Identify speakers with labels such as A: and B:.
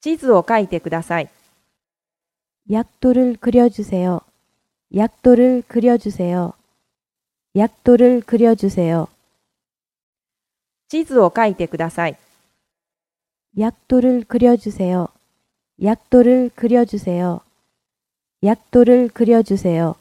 A: 地図を書いてください。
B: 약도를그려주세 요. 약도를그려주세 요. 약도를그려주세 요.
A: 地図を書いてください。
B: 약도를그려주세 요. 약도를그려주세 요. 약도를그려주세 요.